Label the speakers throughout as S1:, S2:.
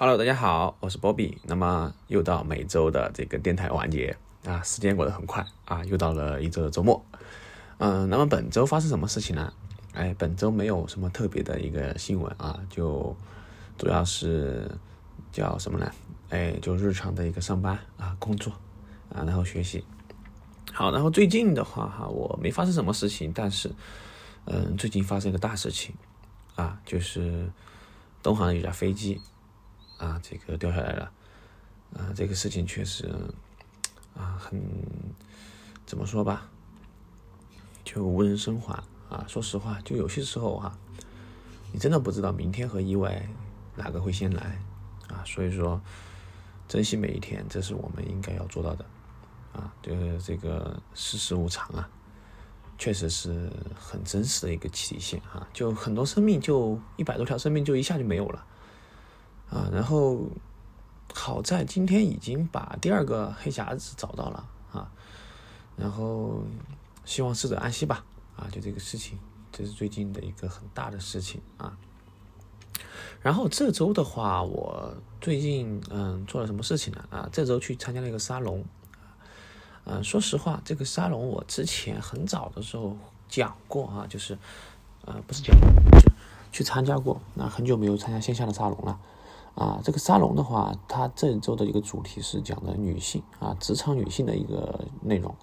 S1: Hello，大家好，我是 Bobby。那么又到每周的这个电台环节啊，时间过得很快啊，又到了一周的周末。嗯，那么本周发生什么事情呢？哎，本周没有什么特别的一个新闻啊，就主要是叫什么呢？哎，就日常的一个上班啊，工作啊，然后学习。好，然后最近的话哈，我没发生什么事情，但是嗯，最近发生一个大事情啊，就是东航的一架飞机。啊，这个掉下来了，啊，这个事情确实，啊，很怎么说吧，就无人生还啊。说实话，就有些时候哈，你真的不知道明天和意外哪个会先来啊。所以说，珍惜每一天，这是我们应该要做到的啊。就是这个世事无常啊，确实是很真实的一个体现哈。就很多生命，就一百多条生命，就一下就没有了。啊，然后好在今天已经把第二个黑匣子找到了啊，然后希望逝者安息吧啊，就这个事情，这是最近的一个很大的事情啊。然后这周的话，我最近嗯做了什么事情呢？啊，这周去参加了一个沙龙，嗯，说实话，这个沙龙我之前很早的时候讲过啊，就是呃不是讲，去参加过，那很久没有参加线下的沙龙了。啊，这个沙龙的话，它这周的一个主题是讲的女性啊，职场女性的一个内容。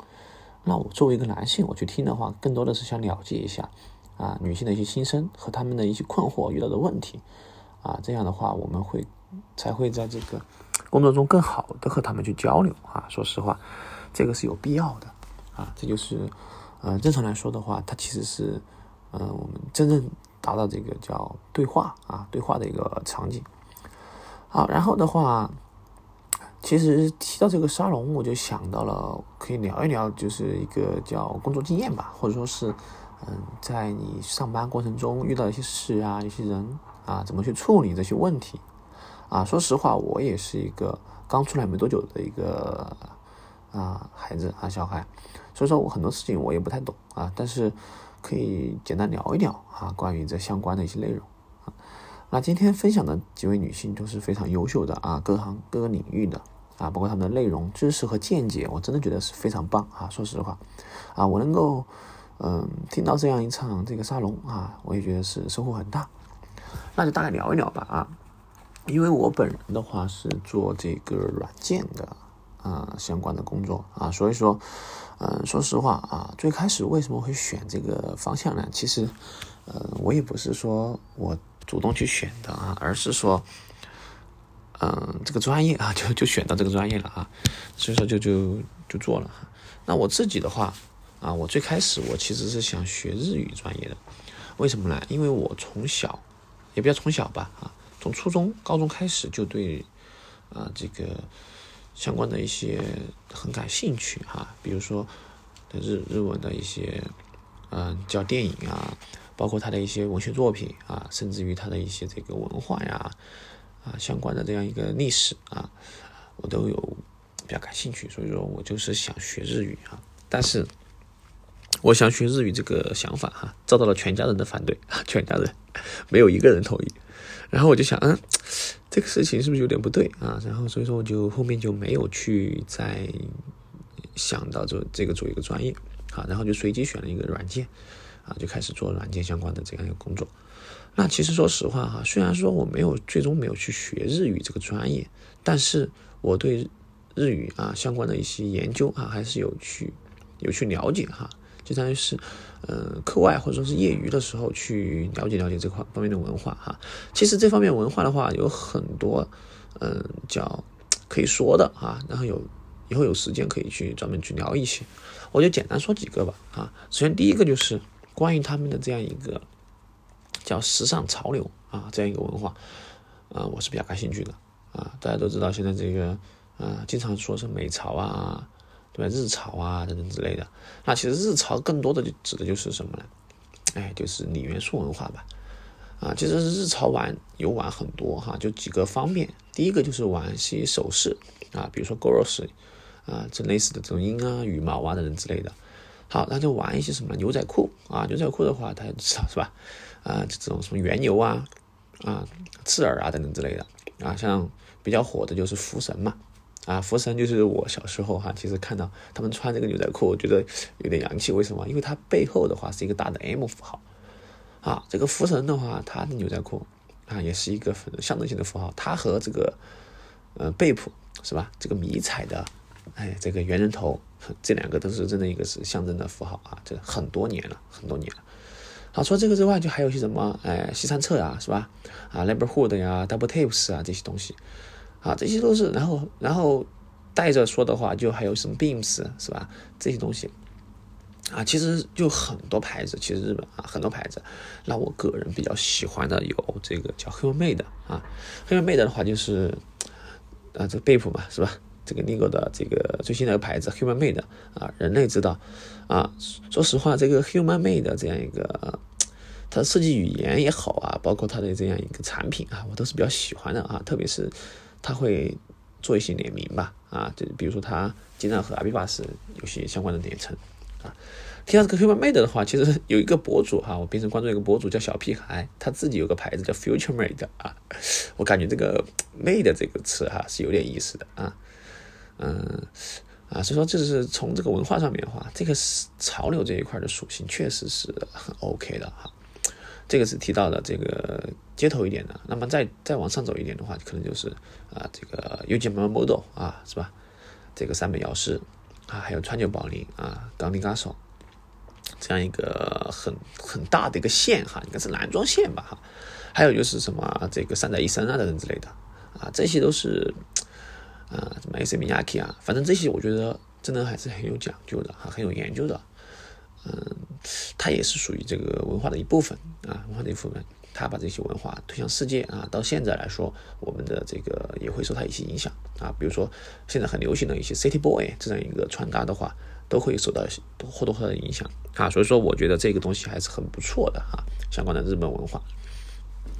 S1: 那我作为一个男性，我去听的话，更多的是想了解一下啊，女性的一些心声和她们的一些困惑、遇到的问题啊。这样的话，我们会才会在这个工作中更好的和他们去交流啊。说实话，这个是有必要的啊。这就是呃，正常来说的话，它其实是嗯，我们真正达到这个叫对话啊，对话的一个场景。好，然后的话，其实提到这个沙龙，我就想到了可以聊一聊，就是一个叫工作经验吧，或者说是，嗯，在你上班过程中遇到一些事啊，一些人啊，怎么去处理这些问题啊？说实话，我也是一个刚出来没多久的一个啊孩子啊小孩，所以说我很多事情我也不太懂啊，但是可以简单聊一聊啊，关于这相关的一些内容。那今天分享的几位女性都是非常优秀的啊，各行各个领域的啊，包括她们的内容、知识和见解，我真的觉得是非常棒啊！说实话，啊，我能够嗯听到这样一场这个沙龙啊，我也觉得是收获很大。那就大概聊一聊吧啊，因为我本人的话是做这个软件的啊相关的工作啊，所以说嗯，说实话啊，最开始为什么会选这个方向呢？其实呃，我也不是说我。主动去选的啊，而是说，嗯，这个专业啊，就就选到这个专业了啊，所以说就就就做了。那我自己的话啊，我最开始我其实是想学日语专业的，为什么呢？因为我从小，也不要从小吧啊，从初中、高中开始就对啊这个相关的一些很感兴趣哈，比如说日日文的一些嗯叫电影啊。包括他的一些文学作品啊，甚至于他的一些这个文化呀，啊相关的这样一个历史啊，我都有比较感兴趣，所以说我就是想学日语啊。但是我想学日语这个想法哈，遭到了全家人的反对，全家人没有一个人同意。然后我就想，嗯，这个事情是不是有点不对啊？然后所以说我就后面就没有去再想到这这个做一个专业啊，然后就随机选了一个软件。啊，就开始做软件相关的这样一个工作。那其实说实话哈，虽然说我没有最终没有去学日语这个专业，但是我对日语啊相关的一些研究啊还是有去有去了解哈，就当于是嗯课外或者说是业余的时候去了解了解这块方面的文化哈。其实这方面文化的话有很多嗯叫可以说的啊，然后有以后有时间可以去专门去聊一些，我就简单说几个吧啊。首先第一个就是。关于他们的这样一个叫时尚潮流啊，这样一个文化，啊，我是比较感兴趣的啊。大家都知道现在这个，啊，经常说是美潮啊，对吧？日潮啊等等之类的。那其实日潮更多的就指的就是什么呢？哎，就是锂元素文化吧。啊，其实日潮玩游玩很多哈，就几个方面。第一个就是玩一些首饰啊，比如说 girls 啊，这类似的这种鹰啊、羽毛啊等等之类的。好，那就玩一些什么呢牛仔裤啊？牛仔裤的话，大家知道是吧？啊，这种什么原牛啊、啊刺耳啊等等之类的。啊，像比较火的就是福神嘛，啊，福神就是我小时候哈，其实看到他们穿这个牛仔裤，我觉得有点洋气。为什么？因为它背后的话是一个大的 M 符号，啊，这个福神的话，它的牛仔裤啊也是一个象征性的符号，它和这个呃贝普是吧？这个迷彩的，哎，这个猿人头，这两个都是真的一个是象征的符号啊，这很多年了，很多年了。好，除了这个之外，就还有些什么，哎，西山侧呀，是吧？啊 l a b o r Hood 呀，Double Tapes 啊，这些东西，啊，这些都是。然后，然后带着说的话，就还有什么 Beams 是吧？这些东西，啊，其实就很多牌子，其实日本啊，很多牌子。那我个人比较喜欢的有这个叫 Human Made 啊，Human Made 的话就是，啊，这个贝普嘛，是吧？这个 Nigo 的这个最新的一个牌子 Human Made 啊，人类知道啊。说实话，这个 Human Made 这样一个它的设计语言也好啊，包括它的这样一个产品啊，我都是比较喜欢的啊。特别是它会做一些联名吧啊，就比如说它经常和阿比巴斯有些相关的联称啊。提到这个 Human Made 的话，其实有一个博主哈，我平时关注一个博主叫小屁孩，他自己有个牌子叫 Future Made 啊。我感觉这个 Made 这个词哈是有点意思的啊。嗯，啊，所以说这是从这个文化上面的话，这个是潮流这一块的属性确实是很 OK 的哈。这个是提到的这个街头一点的，那么再再往上走一点的话，可能就是啊这个 u g m Model 啊，是吧？这个三本药师啊，还有川久保玲啊，冈林 s o 这样一个很很大的一个线哈，应该是男装线吧哈。还有就是什么这个三宅一生啊等等之类的啊，这些都是。啊，什么 AC Miyake 啊，反正这些我觉得真的还是很有讲究的哈，很有研究的。嗯，它也是属于这个文化的一部分啊，文化的一部分。它把这些文化推向世界啊，到现在来说，我们的这个也会受它一些影响啊。比如说现在很流行的一些 City Boy 这样一个穿搭的话，都会受到或多或少的影响啊。所以说，我觉得这个东西还是很不错的哈，相关的日本文化。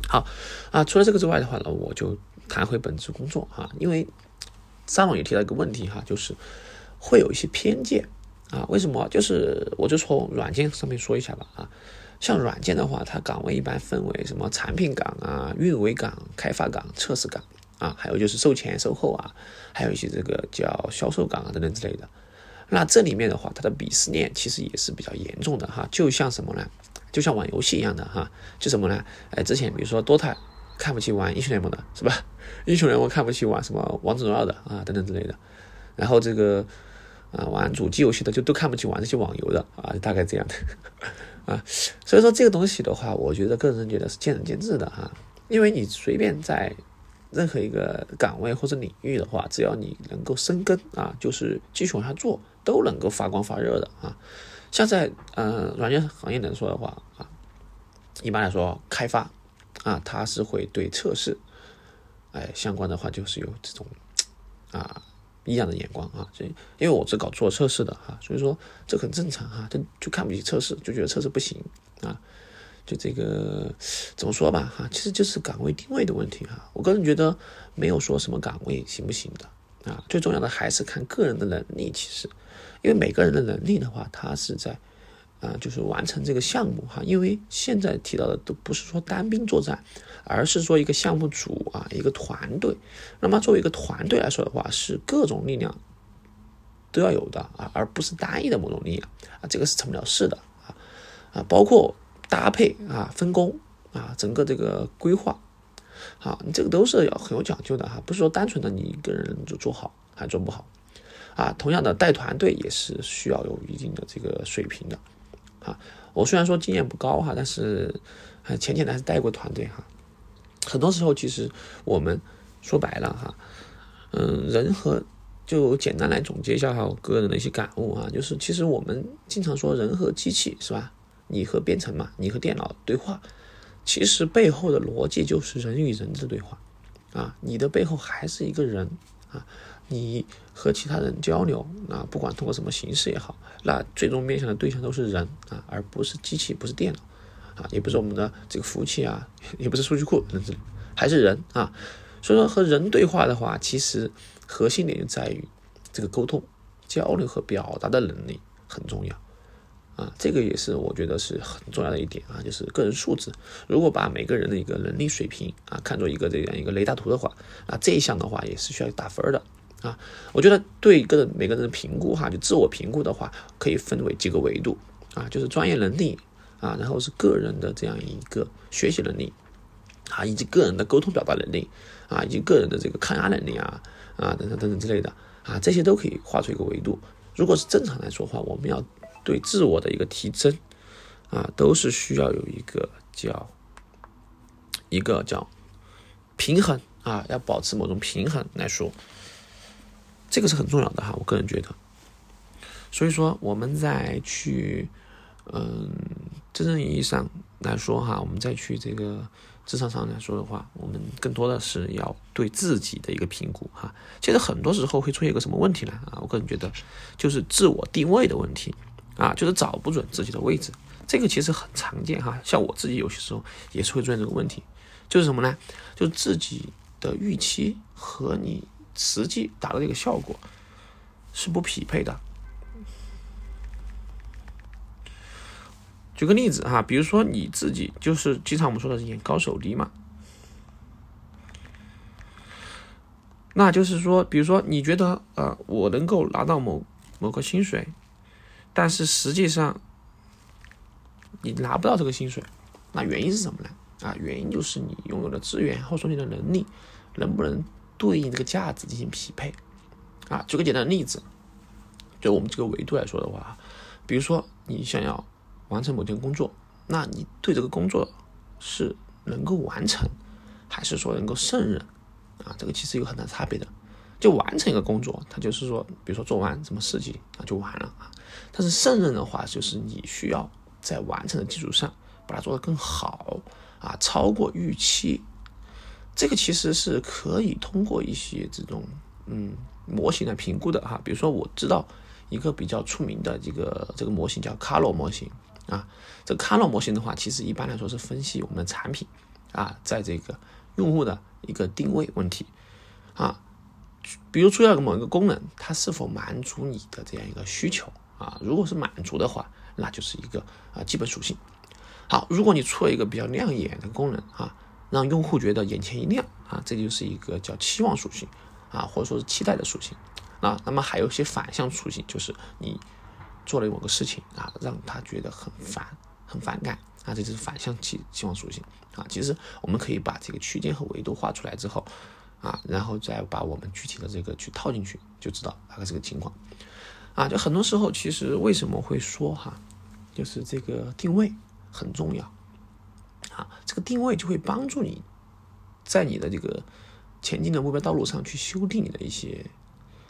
S1: 好啊，除了这个之外的话呢，我就谈回本职工作啊，因为。上网也提到一个问题哈，就是会有一些偏见啊。为什么？就是我就从软件上面说一下吧啊。像软件的话，它岗位一般分为什么产品岗啊、运维岗、开发岗、测试岗啊，还有就是售前、售后啊，还有一些这个叫销售岗啊等等之类的。那这里面的话，它的鄙视链其实也是比较严重的哈。就像什么呢？就像玩游戏一样的哈。就什么呢？哎，之前比如说 DOTA。看不起玩英雄联盟的是吧？英雄联盟看不起玩什么王者荣耀的啊，等等之类的。然后这个啊，玩主机游戏的就都看不起玩这些网游的啊，大概这样的 啊。所以说这个东西的话，我觉得个人觉得是见仁见智的哈。因为你随便在任何一个岗位或者领域的话，只要你能够生根啊，就是继续往下做，都能够发光发热的啊。像在嗯软件行业来说的话啊，一般来说开发。啊，他是会对测试，哎，相关的话就是有这种啊异样的眼光啊，所以因为我是搞做测试的哈，所以说这很正常哈，就就看不起测试，就觉得测试不行啊，就这个怎么说吧哈，其实就是岗位定位的问题哈，我个人觉得没有说什么岗位行不行的啊，最重要的还是看个人的能力，其实因为每个人的能力的话，他是在。啊，就是完成这个项目哈，因为现在提到的都不是说单兵作战，而是说一个项目组啊，一个团队。那么作为一个团队来说的话，是各种力量都要有的啊，而不是单一的某种力量啊，这个是成不了事的啊啊，包括搭配啊、分工啊、整个这个规划，好，你这个都是要很有讲究的哈，不是说单纯的你一个人就做好还做不好啊。同样的，带团队也是需要有一定的这个水平的。啊，我虽然说经验不高哈，但是浅浅的还是带过团队哈。很多时候其实我们说白了哈，嗯，人和就简单来总结一下哈，我个人的一些感悟啊，就是其实我们经常说人和机器是吧？你和编程嘛，你和电脑对话，其实背后的逻辑就是人与人的对话啊，你的背后还是一个人啊。你和其他人交流啊，不管通过什么形式也好，那最终面向的对象都是人啊，而不是机器，不是电脑啊，也不是我们的这个服务器啊，也不是数据库，还是人啊。所以说和人对话的话，其实核心点就在于这个沟通、交流和表达的能力很重要啊，这个也是我觉得是很重要的一点啊，就是个人素质。如果把每个人的一个能力水平啊看作一个这样一个雷达图的话，啊，这一项的话也是需要打分的啊。我觉得对个每个人的评估哈，就自我评估的话，可以分为几个维度啊，就是专业能力啊，然后是个人的这样一个学习能力啊，以及个人的沟通表达能力啊，以及个人的这个抗压能力啊啊等等等等之类的啊，这些都可以画出一个维度。如果是正常来说的话，我们要。对自我的一个提升，啊，都是需要有一个叫一个叫平衡啊，要保持某种平衡来说，这个是很重要的哈。我个人觉得，所以说我们在去嗯真正意义上来说哈，我们再去这个职场上来说的话，我们更多的是要对自己的一个评估哈。其实很多时候会出现一个什么问题呢？啊，我个人觉得就是自我定位的问题。啊，就是找不准自己的位置，这个其实很常见哈。像我自己有些时候也是会出现这个问题，就是什么呢？就是自己的预期和你实际达到这个效果是不匹配的。举个例子哈，比如说你自己就是经常我们说的是眼高手低嘛，那就是说，比如说你觉得呃，我能够拿到某某个薪水。但是实际上，你拿不到这个薪水，那原因是什么呢？啊，原因就是你拥有的资源或者说你的能力能不能对应这个价值进行匹配？啊，举个简单的例子，就我们这个维度来说的话，比如说你想要完成某件工作，那你对这个工作是能够完成，还是说能够胜任？啊，这个其实有很大差别的。就完成一个工作，它就是说，比如说做完什么事情啊就完了啊。但是胜任的话，就是你需要在完成的基础上把它做得更好啊，超过预期。这个其实是可以通过一些这种嗯模型来评估的哈。比如说我知道一个比较出名的这个这个模型叫卡洛模型啊。这个卡洛模型的话，其实一般来说是分析我们的产品啊，在这个用户的一个定位问题啊。比如出现了某一个功能，它是否满足你的这样一个需求啊？如果是满足的话，那就是一个啊基本属性。好，如果你出了一个比较亮眼的功能啊，让用户觉得眼前一亮啊，这就是一个叫期望属性啊，或者说是期待的属性啊。那么还有一些反向属性，就是你做了某个事情啊，让他觉得很烦、很反感啊，这就是反向期期望属性啊。其实我们可以把这个区间和维度画出来之后。啊，然后再把我们具体的这个去套进去，就知道大概这个情况。啊，就很多时候其实为什么会说哈，就是这个定位很重要。啊，这个定位就会帮助你在你的这个前进的目标道路上去修订你的一些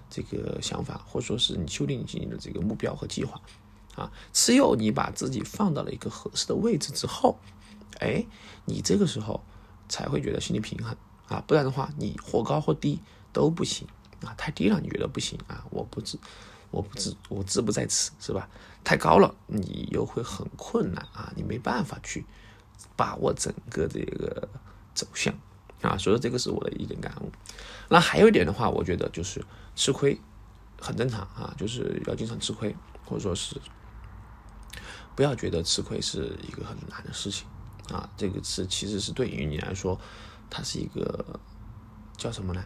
S1: 这个想法，或者说是你修订你的这个目标和计划。啊，只有你把自己放到了一个合适的位置之后，哎，你这个时候才会觉得心理平衡。啊，不然的话，你或高或低都不行啊。太低了，你觉得不行啊？我不知，我不知，我志不在此，是吧？太高了，你又会很困难啊，你没办法去把握整个这个走向啊。所以说，这个是我的一点感悟。那还有一点的话，我觉得就是吃亏很正常啊，就是要经常吃亏，或者说是不要觉得吃亏是一个很难的事情啊。这个是其实是对于你来说。它是一个叫什么呢？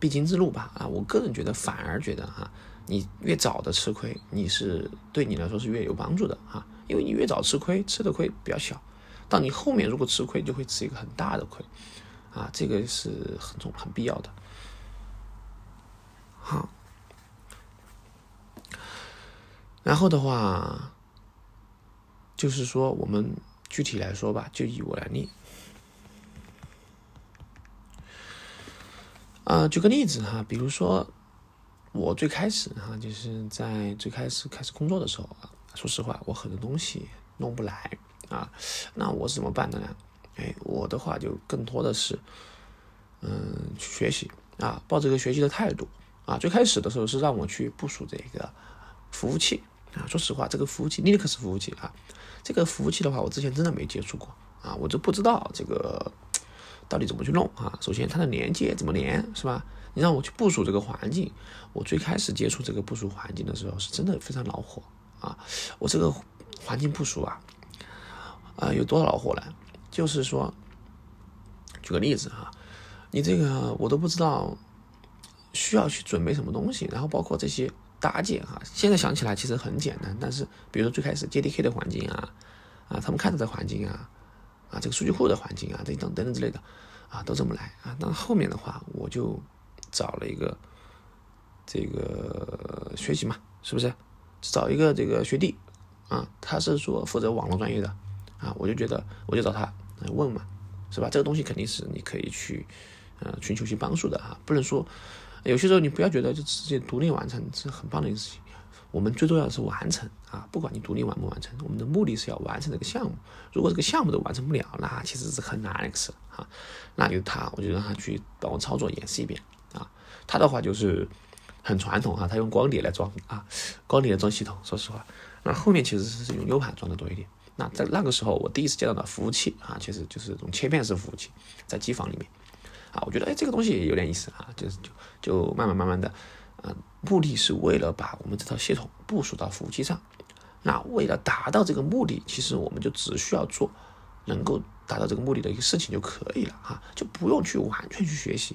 S1: 必经之路吧。啊，我个人觉得，反而觉得哈，你越早的吃亏，你是对你来说是越有帮助的哈。因为你越早吃亏，吃的亏比较小，到你后面如果吃亏，就会吃一个很大的亏啊。这个是很重很必要的。好，然后的话，就是说我们具体来说吧，就以我来念。啊，举个例子哈，比如说我最开始哈，就是在最开始开始工作的时候啊，说实话，我很多东西弄不来啊，那我是怎么办的呢？哎，我的话就更多的是嗯去学习啊，抱着一个学习的态度啊。最开始的时候是让我去部署这个服务器啊，说实话，这个服务器 Linux 服务器啊，这个服务器的话，我之前真的没接触过啊，我就不知道这个。到底怎么去弄啊？首先，它的连接怎么连，是吧？你让我去部署这个环境，我最开始接触这个部署环境的时候，是真的非常恼火啊！我这个环境部署啊，啊，有多少老火呢？就是说，举个例子哈，你这个我都不知道需要去准备什么东西，然后包括这些搭建哈，现在想起来其实很简单，但是比如说最开始 JDK 的环境啊，啊，他们看到的环境啊，啊，这个数据库的环境啊，等等等等之类的，啊，都这么来啊。那后面的话，我就找了一个这个学习嘛，是不是？找一个这个学弟。啊，他是说负责网络专业的，啊，我就觉得我就找他问嘛，是吧？这个东西肯定是你可以去，呃，寻求去帮助的啊，不能说有些时候你不要觉得就直接独立完成是很棒的一个事情，我们最重要的是完成啊，不管你独立完不完成，我们的目的是要完成这个项目。如果这个项目都完成不了，那其实是很难的事啊。那就他，我就让他去帮我操作演示一遍啊。他的话就是很传统啊，他用光碟来装啊，光碟来装系统，说实话。那后面其实是用 U 盘装的多一点。那在那个时候，我第一次见到的服务器啊，其实就是这种切片式服务器，在机房里面啊，我觉得哎，这个东西有点意思啊，就是就就慢慢慢慢的，啊，目的是为了把我们这套系统部署到服务器上。那为了达到这个目的，其实我们就只需要做能够达到这个目的的一个事情就可以了哈，就不用去完全去学习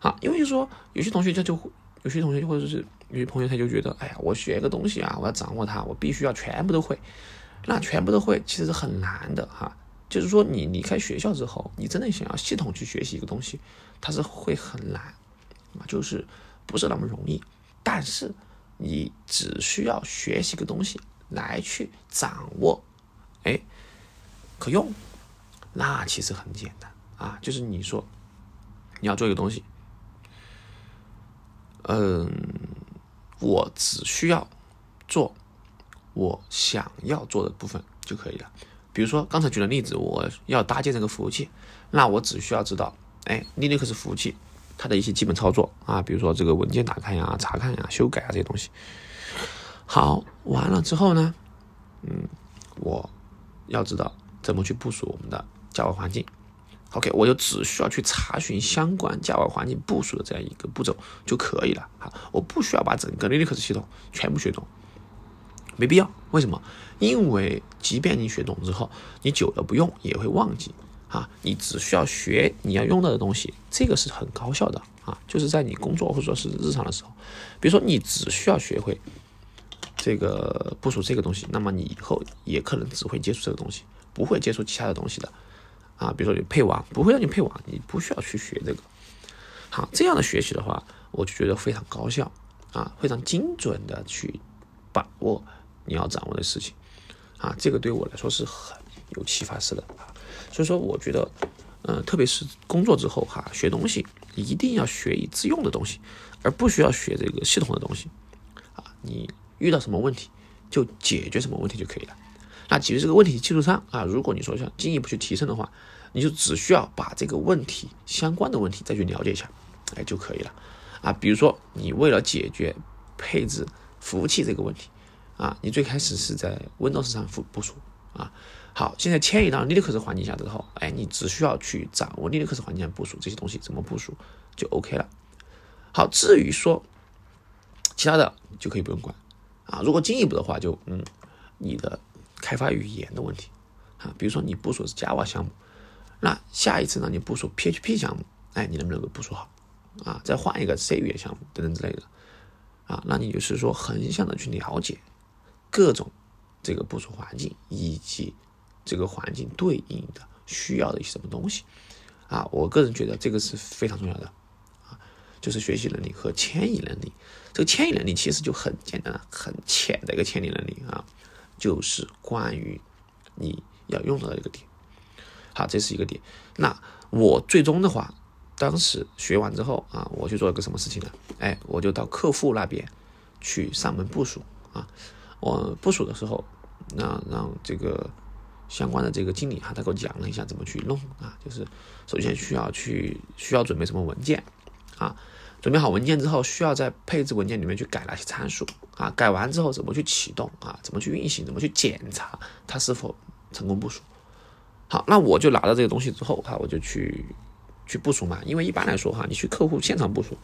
S1: 啊，因为说有些同学他就。有些同学或者是有些朋友，他就觉得，哎呀，我学个东西啊，我要掌握它，我必须要全部都会。那全部都会其实是很难的哈。就是说，你离开学校之后，你真的想要系统去学习一个东西，它是会很难啊，就是不是那么容易。但是你只需要学习个东西来去掌握，哎，可用，那其实很简单啊。就是你说你要做一个东西。嗯，我只需要做我想要做的部分就可以了。比如说刚才举的例子，我要搭建这个服务器，那我只需要知道，哎，Linux 服务器它的一些基本操作啊，比如说这个文件打开呀、查看呀、修改啊这些东西。好，完了之后呢，嗯，我要知道怎么去部署我们的 Java 环境。OK，我就只需要去查询相关 Java 环境部署的这样一个步骤就可以了。好，我不需要把整个 Linux 系统全部学懂，没必要。为什么？因为即便你学懂之后，你久了不用也会忘记。啊，你只需要学你要用到的东西，这个是很高效的啊。就是在你工作或者说是日常的时候，比如说你只需要学会这个部署这个东西，那么你以后也可能只会接触这个东西，不会接触其他的东西的。啊，比如说你配网不会让你配网，你不需要去学这个。好，这样的学习的话，我就觉得非常高效啊，非常精准的去把握你要掌握的事情啊，这个对我来说是很有启发式的啊。所以说，我觉得，嗯，特别是工作之后哈，学东西一定要学以致用的东西，而不需要学这个系统的东西啊。你遇到什么问题就解决什么问题就可以了。那解决这个问题基础上啊，如果你说想进一步去提升的话，你就只需要把这个问题相关的问题再去了解一下，哎就可以了啊。比如说你为了解决配置服务器这个问题啊，你最开始是在 Windows 上部部署啊，好，现在迁移到 Linux 环境下之后，哎，你只需要去掌握 Linux 环境下部署这些东西怎么部署就 OK 了。好，至于说其他的就可以不用管啊。如果进一步的话，就嗯，你的。开发语言的问题啊，比如说你部署是 Java 项目，那下一次呢你部署 PHP 项目，哎，你能不能够部署好啊？再换一个 C 语言项目等等之类的啊，那你就是说横向的去了解各种这个部署环境以及这个环境对应的需要的一些什么东西啊？我个人觉得这个是非常重要的啊，就是学习能力和迁移能力。这个迁移能力其实就很简单，很浅的一个迁移能力啊。就是关于你要用到的一个点，好，这是一个点。那我最终的话，当时学完之后啊，我去做了个什么事情呢？哎，我就到客户那边去上门部署啊。我部署的时候，那让这个相关的这个经理哈，他给我讲了一下怎么去弄啊。就是首先需要去需要准备什么文件啊。准备好文件之后，需要在配置文件里面去改哪些参数啊？改完之后怎么去启动啊？怎么去运行？怎么去检查它是否成功部署？好，那我就拿到这个东西之后哈，我就去去部署嘛。因为一般来说哈，你去客户现场部署，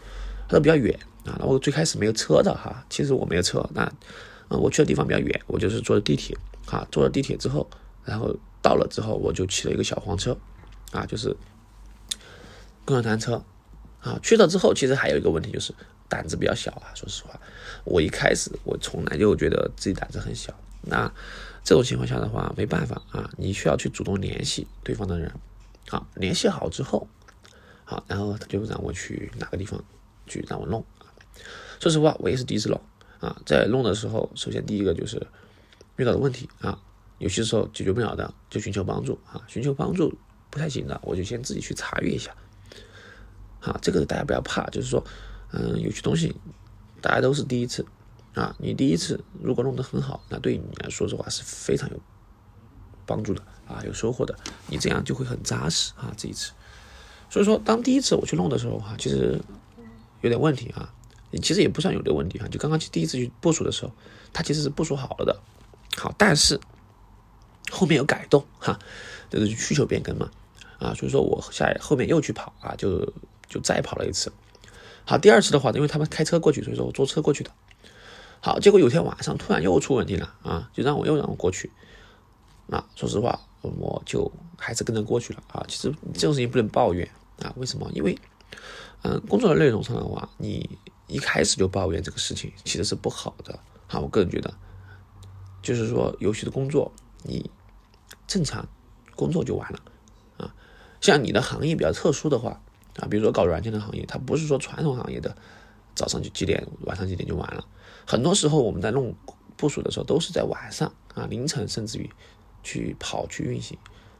S1: 它都比较远啊。那我最开始没有车的哈，其实我没有车，那嗯，我去的地方比较远，我就是坐的地铁啊，坐了地铁之后，然后到了之后，我就骑了一个小黄车，啊，就是共享单车，啊，去了之后，其实还有一个问题就是胆子比较小啊。说实话，我一开始我从来就觉得自己胆子很小。那这种情况下的话，没办法啊，你需要去主动联系对方的人，好，联系好之后，好，然后他就让我去哪个地方去让我弄。说实话，我也是第一次弄啊，在弄的时候，首先第一个就是遇到的问题啊，有些时候解决不了的，就寻求帮助啊，寻求帮助不太行的，我就先自己去查阅一下。啊，这个大家不要怕，就是说，嗯，有些东西大家都是第一次啊，你第一次如果弄得很好，那对你来说的话是非常有帮助的啊，有收获的，你这样就会很扎实啊，这一次。所以说，当第一次我去弄的时候哈，其实有点问题啊。其实也不算有的问题哈，就刚刚去第一次去部署的时候，它其实是部署好了的，好，但是后面有改动哈，就是需求变更嘛，啊，所以说我下后面又去跑啊，就就再跑了一次，好，第二次的话，因为他们开车过去，所以说我坐车过去的，好，结果有天晚上突然又出问题了啊，就让我又让我过去，啊说实话，我就还是跟着过去了啊，其实这种事情不能抱怨啊，为什么？因为嗯，工作的内容上的话，你。一开始就抱怨这个事情，其实是不好的啊！我个人觉得，就是说，游戏的工作你正常工作就完了啊。像你的行业比较特殊的话啊，比如说搞软件的行业，它不是说传统行业的早上就几点，晚上几点就完了。很多时候我们在弄部署的时候，都是在晚上啊、凌晨，甚至于去跑去运行。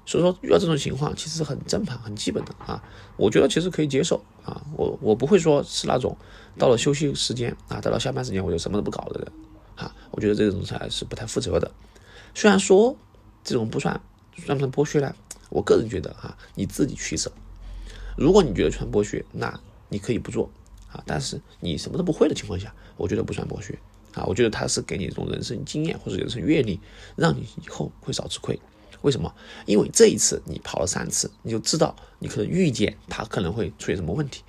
S1: 所以说遇到这种情况其实很正常、很基本的啊，我觉得其实可以接受啊。我我不会说是那种到了休息时间啊，到了下班时间我就什么都不搞的人啊。我觉得这种才是不太负责的。虽然说这种不算算不算剥削呢？我个人觉得啊，你自己取舍。如果你觉得算剥削，那你可以不做啊。但是你什么都不会的情况下，我觉得不算剥削啊。我觉得他是给你一种人生经验或者人生阅历，让你以后会少吃亏。为什么？因为这一次你跑了三次，你就知道你可能预见它可能会出现什么问题。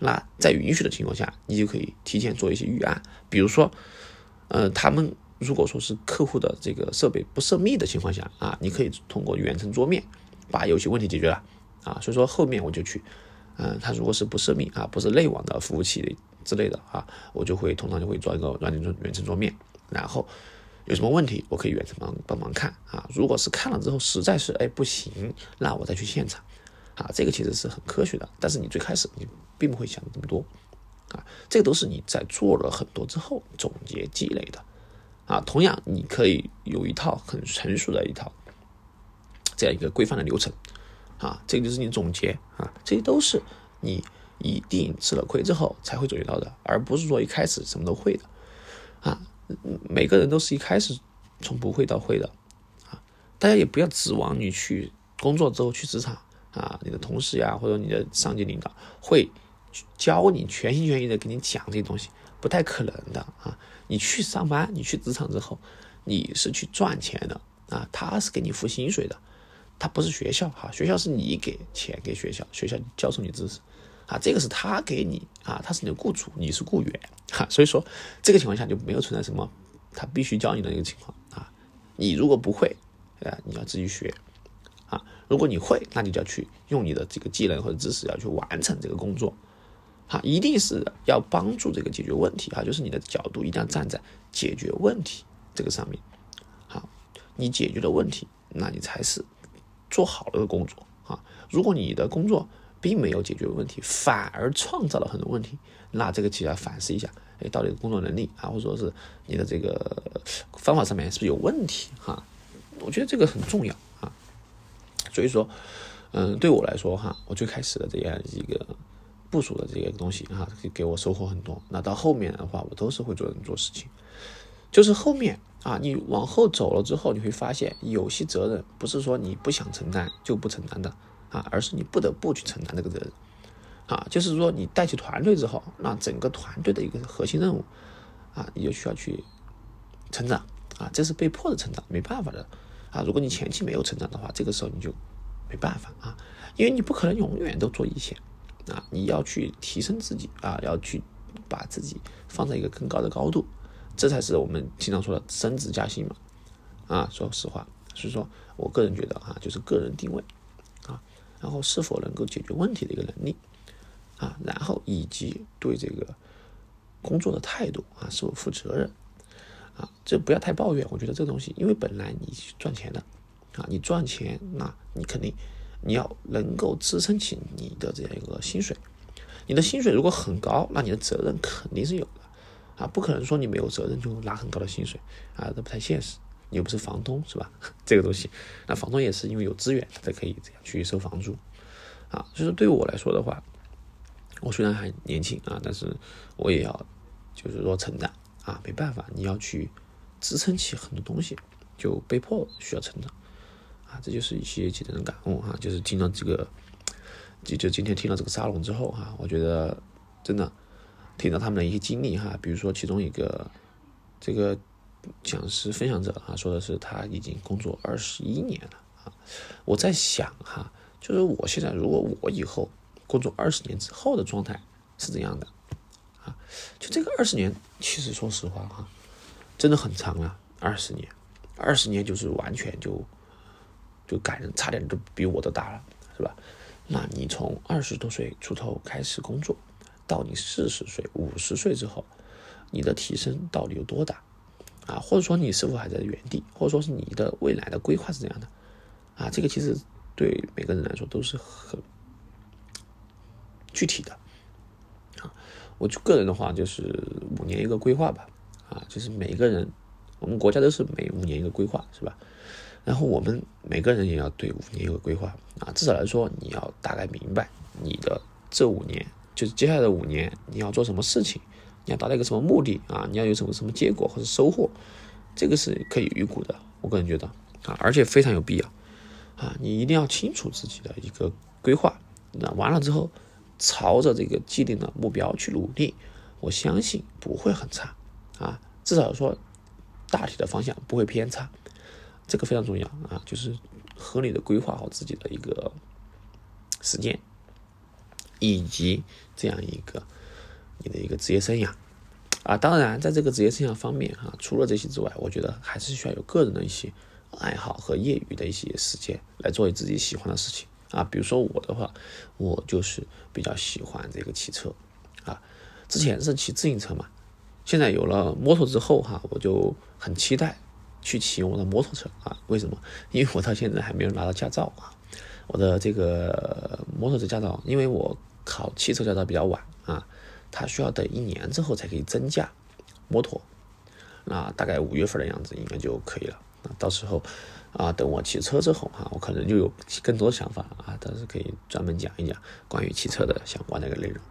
S1: 那在允许的情况下，你就可以提前做一些预案。比如说，呃，他们如果说是客户的这个设备不涉密的情况下啊，你可以通过远程桌面把有些问题解决了啊。所以说后面我就去，嗯，他如果是不涉密啊，不是内网的服务器之类的啊，我就会通常就会做一个软件桌远程桌面，然后。有什么问题，我可以远程帮帮忙看啊。如果是看了之后实在是哎不行，那我再去现场啊。这个其实是很科学的，但是你最开始你并不会想这么多啊。这个都是你在做了很多之后总结积累的啊。同样，你可以有一套很成熟的一套这样一个规范的流程啊。这个就是你总结啊，这些都是你一定吃了亏之后才会总结到的，而不是说一开始什么都会的啊。每个人都是一开始从不会到会的啊，大家也不要指望你去工作之后去职场啊，你的同事呀或者你的上级领导会教你全心全意的给你讲这些东西，不太可能的啊。你去上班，你去职场之后，你是去赚钱的啊，他是给你付薪水的，他不是学校哈，学校是你给钱给学校，学校教授你知识。啊，这个是他给你啊，他是你的雇主，你是雇员，哈，所以说这个情况下就没有存在什么他必须教你的一个情况啊。你如果不会，啊，你要自己学啊。如果你会，那你就要去用你的这个技能或者知识要去完成这个工作，啊，一定是要帮助这个解决问题啊，就是你的角度一定要站在解决问题这个上面，好，你解决了问题，那你才是做好了的工作啊。如果你的工作，并没有解决问题，反而创造了很多问题。那这个其实要反思一下，哎，到底工作能力啊，或者说是你的这个方法上面是不是有问题哈？我觉得这个很重要啊。所以说，嗯，对我来说哈，我最开始的这样一个部署的这个东西哈，给我收获很多。那到后面的话，我都是会做人做事情。就是后面啊，你往后走了之后，你会发现有些责任不是说你不想承担就不承担的。啊，而是你不得不去承担这个责任，啊，就是说你带起团队之后，那整个团队的一个核心任务，啊，你就需要去成长，啊，这是被迫的成长，没办法的，啊，如果你前期没有成长的话，这个时候你就没办法啊，因为你不可能永远都做一线，啊，你要去提升自己，啊，要去把自己放在一个更高的高度，这才是我们经常说的升职加薪嘛，啊，说实话，所以说我个人觉得啊，就是个人定位，然后是否能够解决问题的一个能力啊，然后以及对这个工作的态度啊，是否负责任啊，这不要太抱怨。我觉得这个东西，因为本来你赚钱的啊，你赚钱，那你肯定你要能够支撑起你的这样一个薪水。你的薪水如果很高，那你的责任肯定是有的。啊，不可能说你没有责任就拿很高的薪水啊，这不太现实。你又不是房东，是吧？这个东西，那房东也是因为有资源，他才可以这样去收房租啊。就是对我来说的话，我虽然还年轻啊，但是我也要就是说成长啊，没办法，你要去支撑起很多东西，就被迫需要成长啊。这就是一些简单的感悟哈，就是听到这个，就就今天听到这个沙龙之后哈，我觉得真的。听到他们的一些经历哈，比如说其中一个这个讲师分享者啊，说的是他已经工作二十一年了啊。我在想哈，就是我现在如果我以后工作二十年之后的状态是怎样的啊？就这个二十年，其实说实话哈，真的很长了，二十年，二十年就是完全就就感人，差点都比我都大了，是吧？那你从二十多岁出头开始工作。到你四十岁、五十岁之后，你的提升到底有多大啊？或者说你是否还在原地？或者说是你的未来的规划是怎样的啊？这个其实对每个人来说都是很具体的啊。我就个人的话，就是五年一个规划吧啊，就是每一个人，我们国家都是每五年一个规划，是吧？然后我们每个人也要对五年一个规划啊，至少来说，你要大概明白你的这五年。就是接下来的五年，你要做什么事情，你要达到一个什么目的啊？你要有什么什么结果或者收获，这个是可以预估的。我个人觉得啊，而且非常有必要啊！你一定要清楚自己的一个规划，那完了之后，朝着这个既定的目标去努力，我相信不会很差啊。至少说大体的方向不会偏差，这个非常重要啊！就是合理的规划好自己的一个时间。以及这样一个你的一个职业生涯啊，当然在这个职业生涯方面啊，除了这些之外，我觉得还是需要有个人的一些爱好和业余的一些时间来做自己喜欢的事情啊。比如说我的话，我就是比较喜欢这个骑车啊，之前是骑自行车嘛，现在有了摩托之后哈，我就很期待去骑我的摩托车啊。为什么？因为我到现在还没有拿到驾照啊，我的这个摩托车驾照，因为我。考汽车驾照比较晚啊，他需要等一年之后才可以增驾摩托，那大概五月份的样子应该就可以了。那到时候啊，等我骑车之后哈，我可能就有更多的想法啊，但是可以专门讲一讲关于汽车的相关的一个内容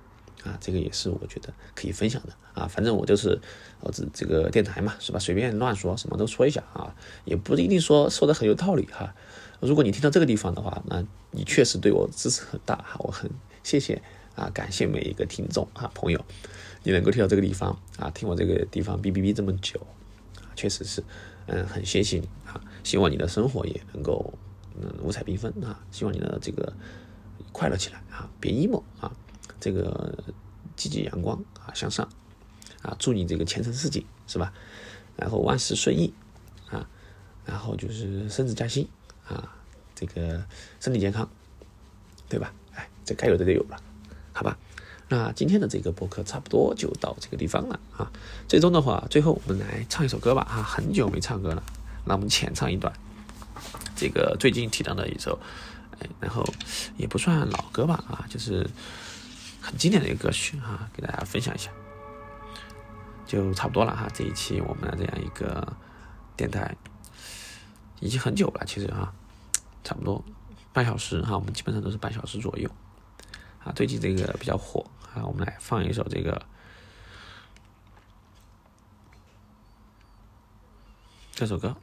S1: 啊，这个也是我觉得可以分享的啊。反正我就是我这这个电台嘛，是吧？随便乱说，什么都说一下啊，也不一定说说的很有道理哈。如果你听到这个地方的话，那你确实对我支持很大哈，我很。谢谢啊，感谢每一个听众啊朋友，你能够听到这个地方啊，听我这个地方哔哔哔这么久，确实是，嗯，很谢谢你啊，希望你的生活也能够嗯五彩缤纷啊，希望你的这个快乐起来啊，别 emo 啊，这个积极阳光啊，向上啊，祝你这个前程似锦是吧？然后万事顺意啊，然后就是升职加薪啊，这个身体健康，对吧？哎这该有的都有了，好吧？那今天的这个播客差不多就到这个地方了啊。最终的话，最后我们来唱一首歌吧啊，很久没唱歌了，那我们浅唱一段。这个最近提到的一首，哎，然后也不算老歌吧啊，就是很经典的一个歌曲啊，给大家分享一下，就差不多了哈。这一期我们的这样一个电台已经很久了，其实啊，差不多半小时哈，我们基本上都是半小时左右。啊，最近这个比较火啊，我们来放一首这个这首歌。